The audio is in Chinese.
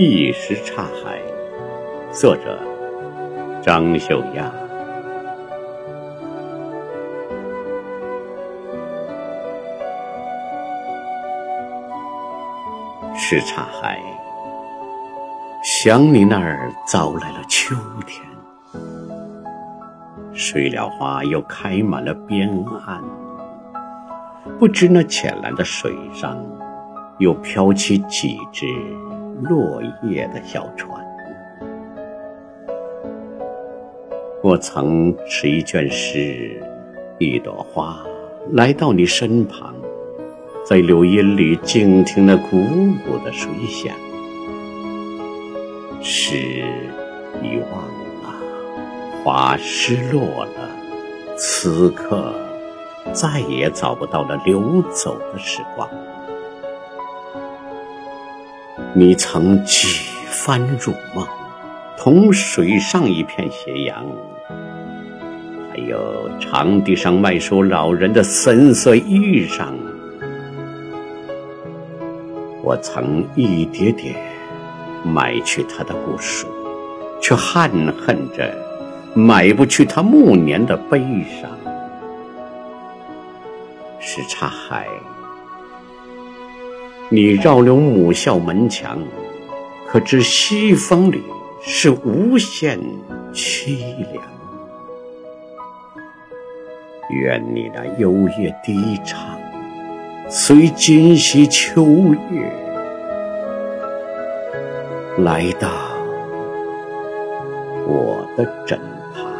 一时岔海，作者张秀亚。什刹海，想你那儿早来了秋天，水蓼花又开满了边岸，不知那浅蓝的水上，又飘起几只落叶的小船。我曾持一卷诗，一朵花，来到你身旁。在柳荫里静听那汩汩的水响，诗遗忘了，花失落了，此刻再也找不到了流走的时光。你曾几番入梦，同水上一片斜阳，还有长堤上卖书老人的神色衣裳。我曾一叠叠买去他的故事，却憾恨着买不去他暮年的悲伤。什刹海，你绕流母校门墙，可知西风里是无限凄凉。愿你那幽咽低唱。随今夕秋月来到我的枕旁。